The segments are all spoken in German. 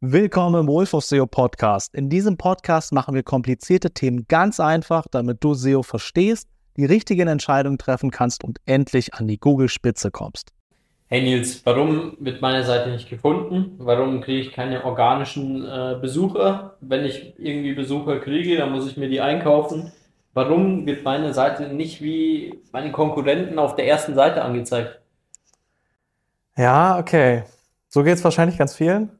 Willkommen im Wolf of SEO Podcast. In diesem Podcast machen wir komplizierte Themen ganz einfach, damit du SEO verstehst, die richtigen Entscheidungen treffen kannst und endlich an die Google-Spitze kommst. Hey Nils, warum wird meine Seite nicht gefunden? Warum kriege ich keine organischen äh, Besucher? Wenn ich irgendwie Besucher kriege, dann muss ich mir die einkaufen. Warum wird meine Seite nicht wie meine Konkurrenten auf der ersten Seite angezeigt? Ja, okay. So geht es wahrscheinlich ganz vielen.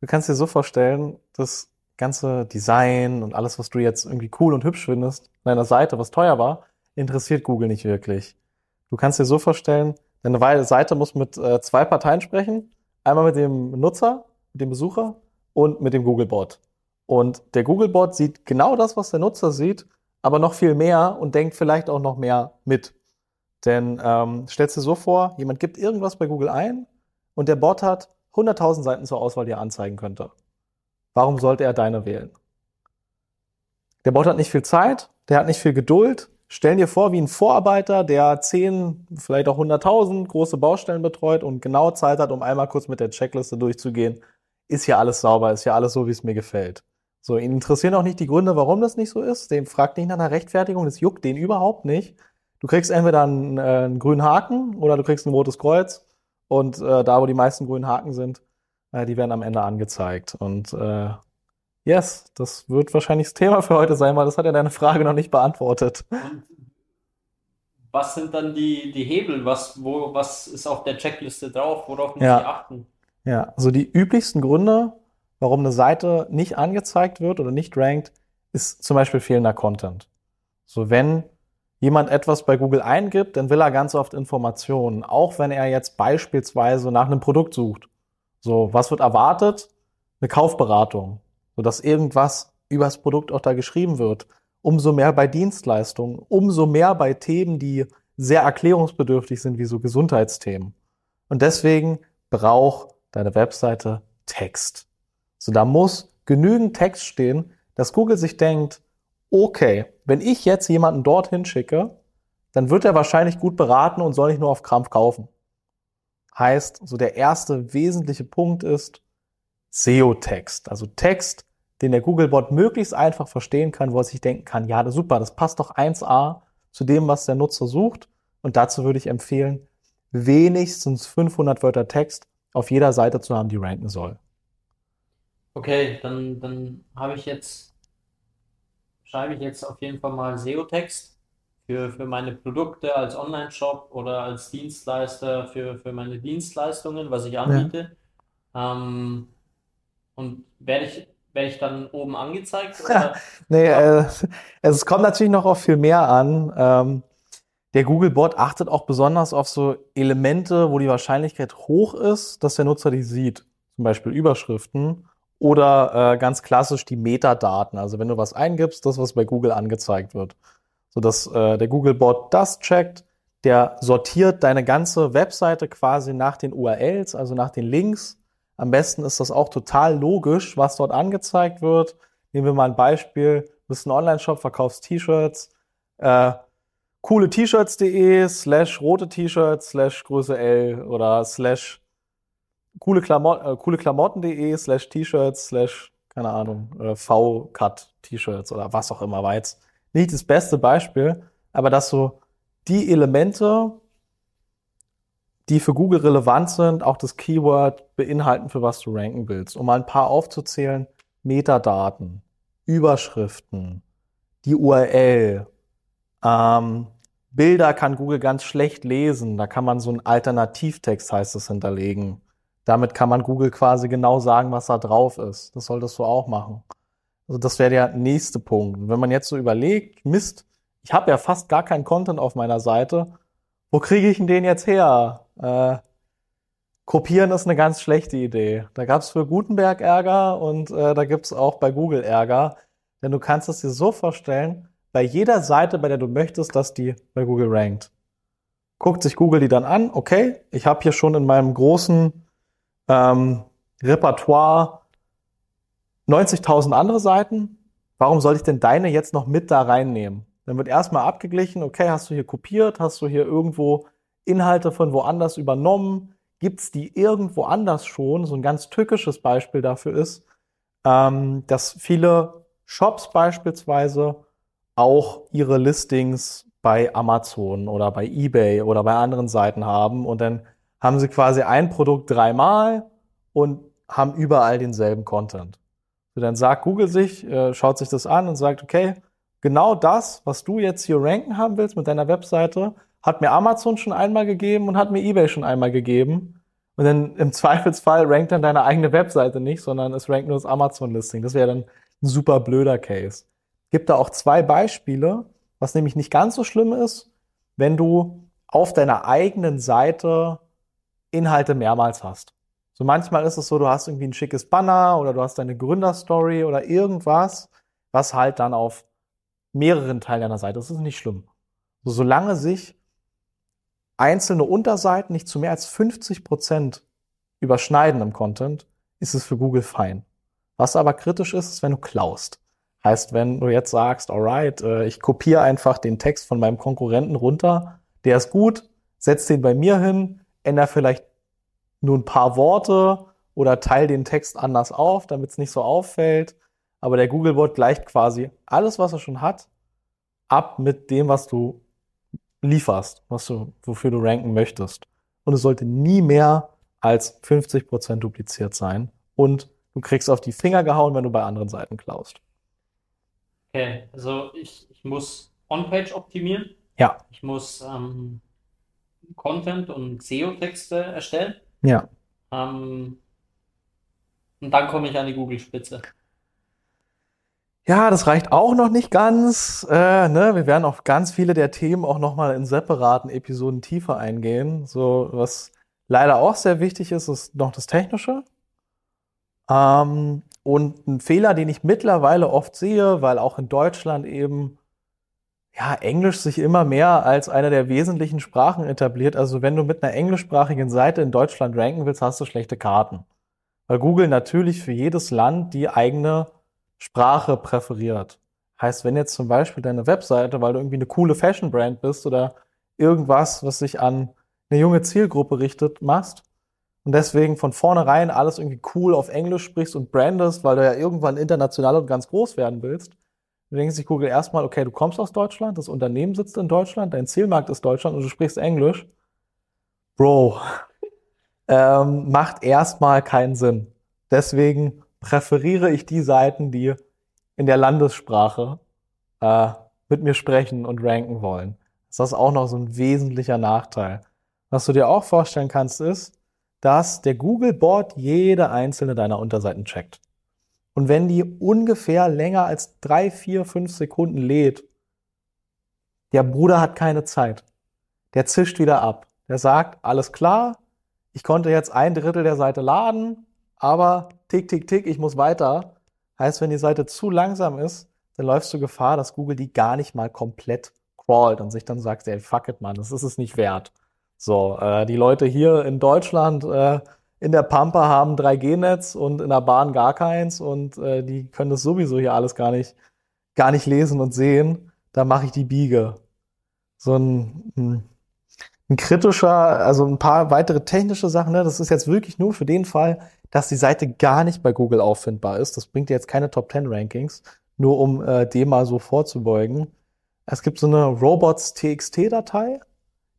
Du kannst dir so vorstellen, das ganze Design und alles, was du jetzt irgendwie cool und hübsch findest, an deiner Seite, was teuer war, interessiert Google nicht wirklich. Du kannst dir so vorstellen, deine Seite muss mit äh, zwei Parteien sprechen. Einmal mit dem Nutzer, mit dem Besucher und mit dem Googlebot. Und der Googlebot sieht genau das, was der Nutzer sieht, aber noch viel mehr und denkt vielleicht auch noch mehr mit. Denn ähm, stellst dir so vor, jemand gibt irgendwas bei Google ein und der Bot hat 100.000 Seiten zur Auswahl, die er anzeigen könnte. Warum sollte er deine wählen? Der Bot hat nicht viel Zeit, der hat nicht viel Geduld. Stell dir vor, wie ein Vorarbeiter, der 10, vielleicht auch 100.000 große Baustellen betreut und genau Zeit hat, um einmal kurz mit der Checkliste durchzugehen. Ist hier alles sauber? Ist hier alles so, wie es mir gefällt? So, ihn interessieren auch nicht die Gründe, warum das nicht so ist. Dem fragt nicht nach einer Rechtfertigung, das juckt den überhaupt nicht. Du kriegst entweder einen, äh, einen grünen Haken oder du kriegst ein rotes Kreuz. Und äh, da, wo die meisten grünen Haken sind, äh, die werden am Ende angezeigt. Und äh, yes, das wird wahrscheinlich das Thema für heute sein, weil das hat ja deine Frage noch nicht beantwortet. Was sind dann die, die Hebel? Was, wo, was ist auf der Checkliste drauf? Worauf muss ja. ich achten? Ja, also die üblichsten Gründe, warum eine Seite nicht angezeigt wird oder nicht rankt, ist zum Beispiel fehlender Content. So, wenn jemand etwas bei Google eingibt, dann will er ganz oft Informationen, auch wenn er jetzt beispielsweise nach einem Produkt sucht. So, was wird erwartet? Eine Kaufberatung, sodass irgendwas über das Produkt auch da geschrieben wird. Umso mehr bei Dienstleistungen, umso mehr bei Themen, die sehr erklärungsbedürftig sind, wie so Gesundheitsthemen. Und deswegen braucht deine Webseite Text. So, da muss genügend Text stehen, dass Google sich denkt, okay, wenn ich jetzt jemanden dorthin schicke, dann wird er wahrscheinlich gut beraten und soll nicht nur auf Krampf kaufen. Heißt, so der erste wesentliche Punkt ist SEO-Text. Also Text, den der Googlebot möglichst einfach verstehen kann, wo er sich denken kann, ja, super, das passt doch 1a zu dem, was der Nutzer sucht. Und dazu würde ich empfehlen, wenigstens 500 Wörter Text auf jeder Seite zu haben, die ranken soll. Okay, dann, dann habe ich jetzt schreibe ich jetzt auf jeden Fall mal SEO-Text für, für meine Produkte als Online-Shop oder als Dienstleister für, für meine Dienstleistungen, was ich anbiete. Ja. Ähm, und werde ich, werde ich dann oben angezeigt? Oder? nee, äh, es kommt natürlich noch auf viel mehr an. Ähm, der Google-Bot achtet auch besonders auf so Elemente, wo die Wahrscheinlichkeit hoch ist, dass der Nutzer die sieht. Zum Beispiel Überschriften oder äh, ganz klassisch die Metadaten. Also wenn du was eingibst, das, was bei Google angezeigt wird. Sodass äh, der Google-Bot das checkt, der sortiert deine ganze Webseite quasi nach den URLs, also nach den Links. Am besten ist das auch total logisch, was dort angezeigt wird. Nehmen wir mal ein Beispiel. Du bist ein Online-Shop, verkaufst T-Shirts. Äh, coole T-Shirts.de slash rote T-Shirts slash Größe L oder slash coole, Klamot äh, coole slash T-Shirts slash, keine Ahnung, äh, V-Cut T-Shirts oder was auch immer war jetzt nicht das beste Beispiel, aber dass so die Elemente, die für Google relevant sind, auch das Keyword beinhalten, für was du ranken willst. Um mal ein paar aufzuzählen, Metadaten, Überschriften, die URL, ähm, Bilder kann Google ganz schlecht lesen, da kann man so einen Alternativtext, heißt es, hinterlegen. Damit kann man Google quasi genau sagen, was da drauf ist. Das solltest du auch machen. Also das wäre der nächste Punkt. wenn man jetzt so überlegt, Mist, ich habe ja fast gar keinen Content auf meiner Seite, wo kriege ich denn den jetzt her? Äh, kopieren ist eine ganz schlechte Idee. Da gab es für Gutenberg Ärger und äh, da gibt es auch bei Google Ärger. Denn du kannst es dir so vorstellen, bei jeder Seite, bei der du möchtest, dass die bei Google rankt. Guckt sich Google die dann an, okay, ich habe hier schon in meinem großen ähm, Repertoire 90.000 andere Seiten. Warum soll ich denn deine jetzt noch mit da reinnehmen? Dann wird erstmal abgeglichen, okay, hast du hier kopiert, hast du hier irgendwo Inhalte von woanders übernommen, gibt's die irgendwo anders schon. So ein ganz tückisches Beispiel dafür ist, ähm, dass viele Shops beispielsweise auch ihre Listings bei Amazon oder bei eBay oder bei anderen Seiten haben und dann haben sie quasi ein Produkt dreimal und haben überall denselben Content. So, dann sagt Google sich, äh, schaut sich das an und sagt, okay, genau das, was du jetzt hier ranken haben willst mit deiner Webseite, hat mir Amazon schon einmal gegeben und hat mir eBay schon einmal gegeben. Und dann im Zweifelsfall rankt dann deine eigene Webseite nicht, sondern es rankt nur das Amazon-Listing. Das wäre dann ein super blöder Case. Gibt da auch zwei Beispiele, was nämlich nicht ganz so schlimm ist, wenn du auf deiner eigenen Seite Inhalte mehrmals hast. So manchmal ist es so, du hast irgendwie ein schickes Banner oder du hast deine Gründerstory oder irgendwas, was halt dann auf mehreren Teilen deiner Seite ist. Das ist nicht schlimm. So, solange sich einzelne Unterseiten nicht zu mehr als 50 Prozent überschneiden im Content, ist es für Google fein. Was aber kritisch ist, ist, wenn du klaust. Heißt, wenn du jetzt sagst, alright, äh, ich kopiere einfach den Text von meinem Konkurrenten runter, der ist gut, setz den bei mir hin, ändere vielleicht nur ein paar Worte oder teile den Text anders auf, damit es nicht so auffällt. Aber der Googlebot gleicht quasi alles, was er schon hat, ab mit dem, was du lieferst, was du, wofür du ranken möchtest. Und es sollte nie mehr als 50 Prozent dupliziert sein. Und du kriegst auf die Finger gehauen, wenn du bei anderen Seiten klaust. Okay, also ich, ich muss On-Page optimieren. Ja. Ich muss ähm, Content und SEO-Texte erstellen. Ja. Ähm, und dann komme ich an die Google-Spitze. Ja, das reicht auch noch nicht ganz. Äh, ne? Wir werden auf ganz viele der Themen auch nochmal in separaten Episoden tiefer eingehen. So, was leider auch sehr wichtig ist, ist noch das Technische. Ähm, und ein Fehler, den ich mittlerweile oft sehe, weil auch in Deutschland eben ja, Englisch sich immer mehr als eine der wesentlichen Sprachen etabliert. Also wenn du mit einer englischsprachigen Seite in Deutschland ranken willst, hast du schlechte Karten. Weil Google natürlich für jedes Land die eigene Sprache präferiert. Heißt, wenn jetzt zum Beispiel deine Webseite, weil du irgendwie eine coole Fashion-Brand bist oder irgendwas, was sich an eine junge Zielgruppe richtet, machst und deswegen von vornherein alles irgendwie cool auf Englisch sprichst und brandest, weil du ja irgendwann international und ganz groß werden willst, Du denkst sich Google erstmal, okay, du kommst aus Deutschland, das Unternehmen sitzt in Deutschland, dein Zielmarkt ist Deutschland und du sprichst Englisch. Bro, ähm, macht erstmal keinen Sinn. Deswegen präferiere ich die Seiten, die in der Landessprache äh, mit mir sprechen und ranken wollen. Das ist auch noch so ein wesentlicher Nachteil. Was du dir auch vorstellen kannst, ist, dass der Google-Bot jede einzelne deiner Unterseiten checkt. Und wenn die ungefähr länger als drei, vier, fünf Sekunden lädt, der Bruder hat keine Zeit. Der zischt wieder ab. Der sagt, alles klar, ich konnte jetzt ein Drittel der Seite laden, aber tick, tick, tick, ich muss weiter. Heißt, wenn die Seite zu langsam ist, dann läufst du Gefahr, dass Google die gar nicht mal komplett crawlt und sich dann sagt, ey, fuck it, man, das ist es nicht wert. So, äh, die Leute hier in Deutschland, äh, in der Pampa haben 3G-Netz und in der Bahn gar keins und äh, die können das sowieso hier alles gar nicht, gar nicht lesen und sehen. Da mache ich die Biege. So ein, ein, ein kritischer, also ein paar weitere technische Sachen, ne? das ist jetzt wirklich nur für den Fall, dass die Seite gar nicht bei Google auffindbar ist. Das bringt jetzt keine Top 10 Rankings, nur um äh, dem mal so vorzubeugen. Es gibt so eine Robots-TXT-Datei,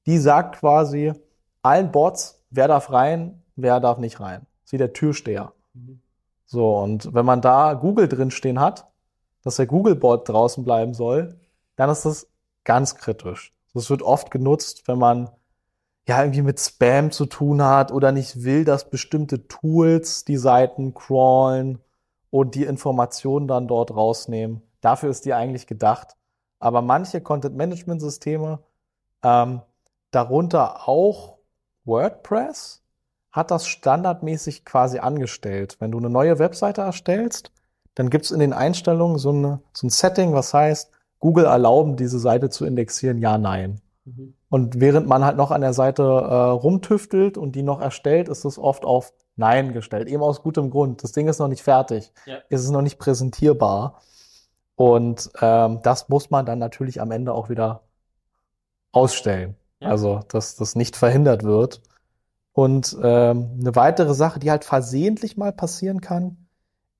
die sagt quasi allen Bots, wer darf rein, wer darf nicht rein. Das ist wie der Türsteher. Mhm. So, und wenn man da Google drinstehen hat, dass der Google-Bot draußen bleiben soll, dann ist das ganz kritisch. Das wird oft genutzt, wenn man ja irgendwie mit Spam zu tun hat oder nicht will, dass bestimmte Tools die Seiten crawlen und die Informationen dann dort rausnehmen. Dafür ist die eigentlich gedacht. Aber manche Content-Management-Systeme, ähm, darunter auch WordPress, hat das standardmäßig quasi angestellt. Wenn du eine neue Webseite erstellst, dann gibt es in den Einstellungen so, eine, so ein Setting, was heißt, Google erlauben, diese Seite zu indexieren, ja, nein. Mhm. Und während man halt noch an der Seite äh, rumtüftelt und die noch erstellt, ist es oft auf Nein gestellt. Eben aus gutem Grund. Das Ding ist noch nicht fertig. Ja. Es ist noch nicht präsentierbar. Und ähm, das muss man dann natürlich am Ende auch wieder ausstellen. Ja. Also, dass das nicht verhindert wird. Und ähm, eine weitere Sache, die halt versehentlich mal passieren kann,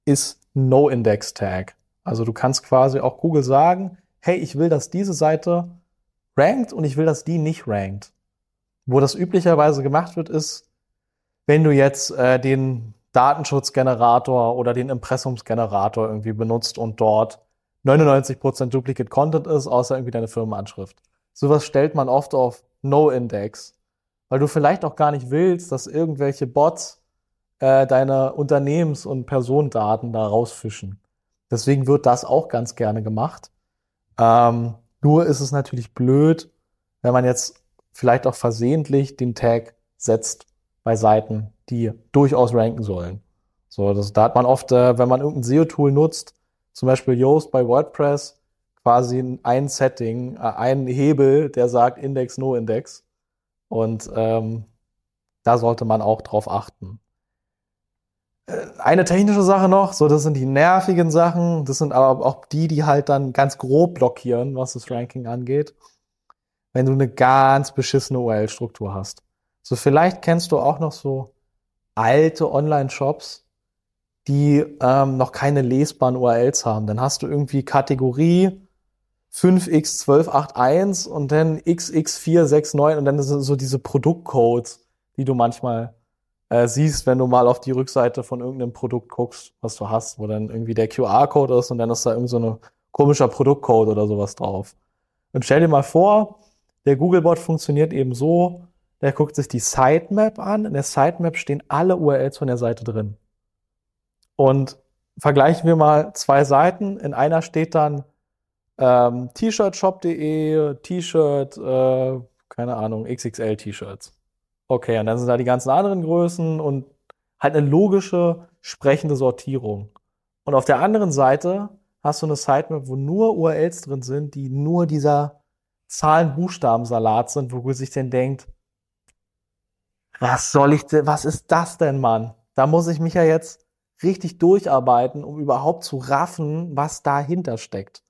ist No-Index-Tag. Also du kannst quasi auch Google sagen, hey, ich will, dass diese Seite rankt und ich will, dass die nicht rankt. Wo das üblicherweise gemacht wird, ist, wenn du jetzt äh, den Datenschutzgenerator oder den Impressumsgenerator irgendwie benutzt und dort 99% Duplicate Content ist, außer irgendwie deine Firmenanschrift. Sowas stellt man oft auf No-Index, weil du vielleicht auch gar nicht willst, dass irgendwelche Bots äh, deine Unternehmens- und Personendaten da rausfischen. Deswegen wird das auch ganz gerne gemacht. Ähm, nur ist es natürlich blöd, wenn man jetzt vielleicht auch versehentlich den Tag setzt bei Seiten, die durchaus ranken sollen. So, das, da hat man oft, äh, wenn man irgendein SEO-Tool nutzt, zum Beispiel Yoast bei WordPress, quasi ein Setting, äh, ein Hebel, der sagt Index, No Index. Und ähm, da sollte man auch drauf achten. Äh, eine technische Sache noch, so das sind die nervigen Sachen, das sind aber auch die, die halt dann ganz grob blockieren, was das Ranking angeht. Wenn du eine ganz beschissene URL-Struktur hast. So vielleicht kennst du auch noch so alte Online-Shops, die ähm, noch keine lesbaren URLs haben. Dann hast du irgendwie Kategorie 5x1281 und dann xx469 und dann sind so diese Produktcodes, die du manchmal äh, siehst, wenn du mal auf die Rückseite von irgendeinem Produkt guckst, was du hast, wo dann irgendwie der QR-Code ist und dann ist da irgend so ein komischer Produktcode oder sowas drauf. Und stell dir mal vor, der Googlebot funktioniert eben so, der guckt sich die Sitemap an. In der Sitemap stehen alle URLs von der Seite drin. Und vergleichen wir mal zwei Seiten. In einer steht dann ähm, t-shirtshop.de, T-Shirt, äh, keine Ahnung, XXL T-Shirts. Okay, und dann sind da die ganzen anderen Größen und halt eine logische, sprechende Sortierung. Und auf der anderen Seite hast du eine Sitemap, wo nur URLs drin sind, die nur dieser Zahlen-Buchstaben-Salat sind, wo Google sich denn denkt, was soll ich denn, was ist das denn, Mann? Da muss ich mich ja jetzt richtig durcharbeiten, um überhaupt zu raffen, was dahinter steckt.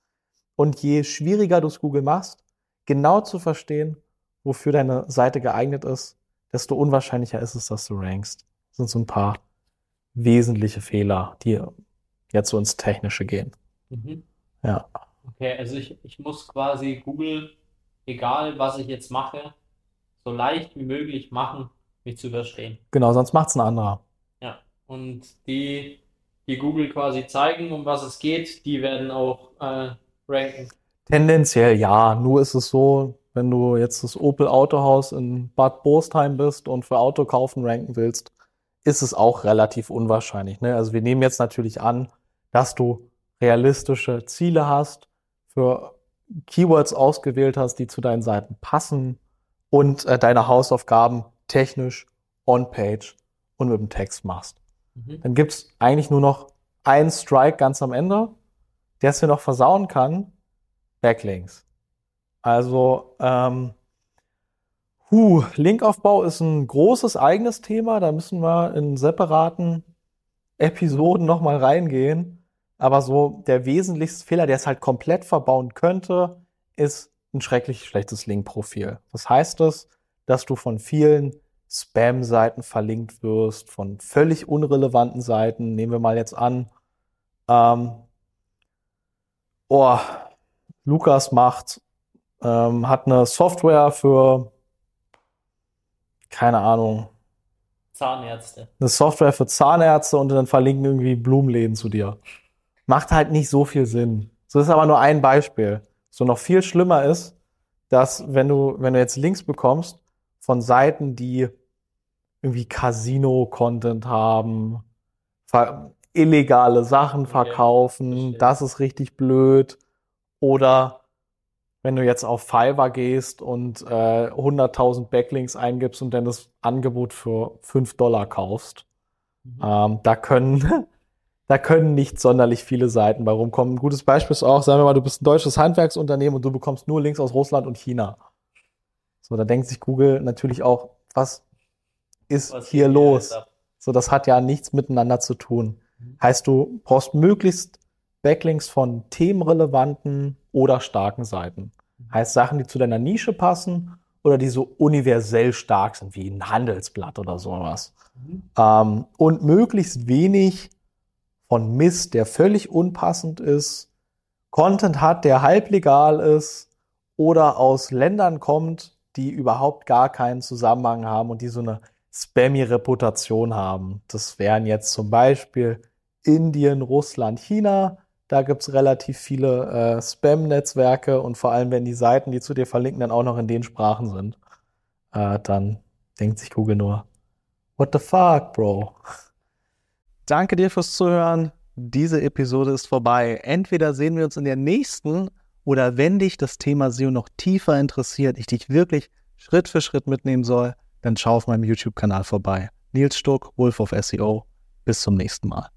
Und je schwieriger du es Google machst, genau zu verstehen, wofür deine Seite geeignet ist, desto unwahrscheinlicher ist es, dass du rankst. Das sind so ein paar wesentliche Fehler, die jetzt so ins Technische gehen. Mhm. Ja. Okay, also ich, ich muss quasi Google, egal was ich jetzt mache, so leicht wie möglich machen, mich zu überstehen. Genau, sonst macht's ein anderer. Ja, und die, die Google quasi zeigen, um was es geht, die werden auch äh, ranken. Tendenziell ja, nur ist es so, wenn du jetzt das Opel Autohaus in Bad Borstheim bist und für Auto kaufen ranken willst, ist es auch relativ unwahrscheinlich. Ne? Also wir nehmen jetzt natürlich an, dass du realistische Ziele hast, für Keywords ausgewählt hast, die zu deinen Seiten passen und äh, deine Hausaufgaben technisch on-page und mit dem Text machst. Mhm. Dann gibt's eigentlich nur noch einen Strike ganz am Ende, der es dir noch versauen kann, Backlinks. Also, ähm, huh, Linkaufbau ist ein großes eigenes Thema. Da müssen wir in separaten Episoden nochmal reingehen. Aber so der wesentlichste Fehler, der es halt komplett verbauen könnte, ist ein schrecklich schlechtes Linkprofil. Was heißt das? Dass du von vielen Spam-Seiten verlinkt wirst, von völlig unrelevanten Seiten. Nehmen wir mal jetzt an, ähm, oh, Lukas macht, ähm, hat eine Software für, keine Ahnung, Zahnärzte. eine Software für Zahnärzte und dann verlinken irgendwie Blumenläden zu dir. Macht halt nicht so viel Sinn. So ist aber nur ein Beispiel. So noch viel schlimmer ist, dass wenn du, wenn du jetzt Links bekommst von Seiten, die irgendwie Casino-Content haben, illegale Sachen verkaufen, das ist richtig blöd. Oder wenn du jetzt auf Fiverr gehst und äh, 100.000 Backlinks eingibst und dann das Angebot für 5 Dollar kaufst, Mhm. ähm, da können, da können nicht sonderlich viele Seiten bei rumkommen. Ein gutes Beispiel ist auch, sagen wir mal, du bist ein deutsches Handwerksunternehmen und du bekommst nur Links aus Russland und China. So, da denkt sich Google natürlich auch, was ist Was hier los? So, das hat ja nichts miteinander zu tun. Heißt, du brauchst möglichst Backlinks von themenrelevanten oder starken Seiten. Heißt Sachen, die zu deiner Nische passen oder die so universell stark sind, wie ein Handelsblatt oder sowas. Mhm. Ähm, und möglichst wenig von Mist, der völlig unpassend ist, Content hat, der halblegal ist oder aus Ländern kommt, die überhaupt gar keinen Zusammenhang haben und die so eine spammy Reputation haben. Das wären jetzt zum Beispiel Indien, Russland, China. Da gibt's relativ viele äh, Spam-Netzwerke und vor allem, wenn die Seiten, die zu dir verlinken, dann auch noch in den Sprachen sind, äh, dann denkt sich Google nur, what the fuck, Bro? Danke dir fürs Zuhören. Diese Episode ist vorbei. Entweder sehen wir uns in der nächsten oder wenn dich das Thema SEO noch tiefer interessiert, ich dich wirklich Schritt für Schritt mitnehmen soll, dann schau auf meinem YouTube-Kanal vorbei. Nils Stuck, Wolf of SEO. Bis zum nächsten Mal.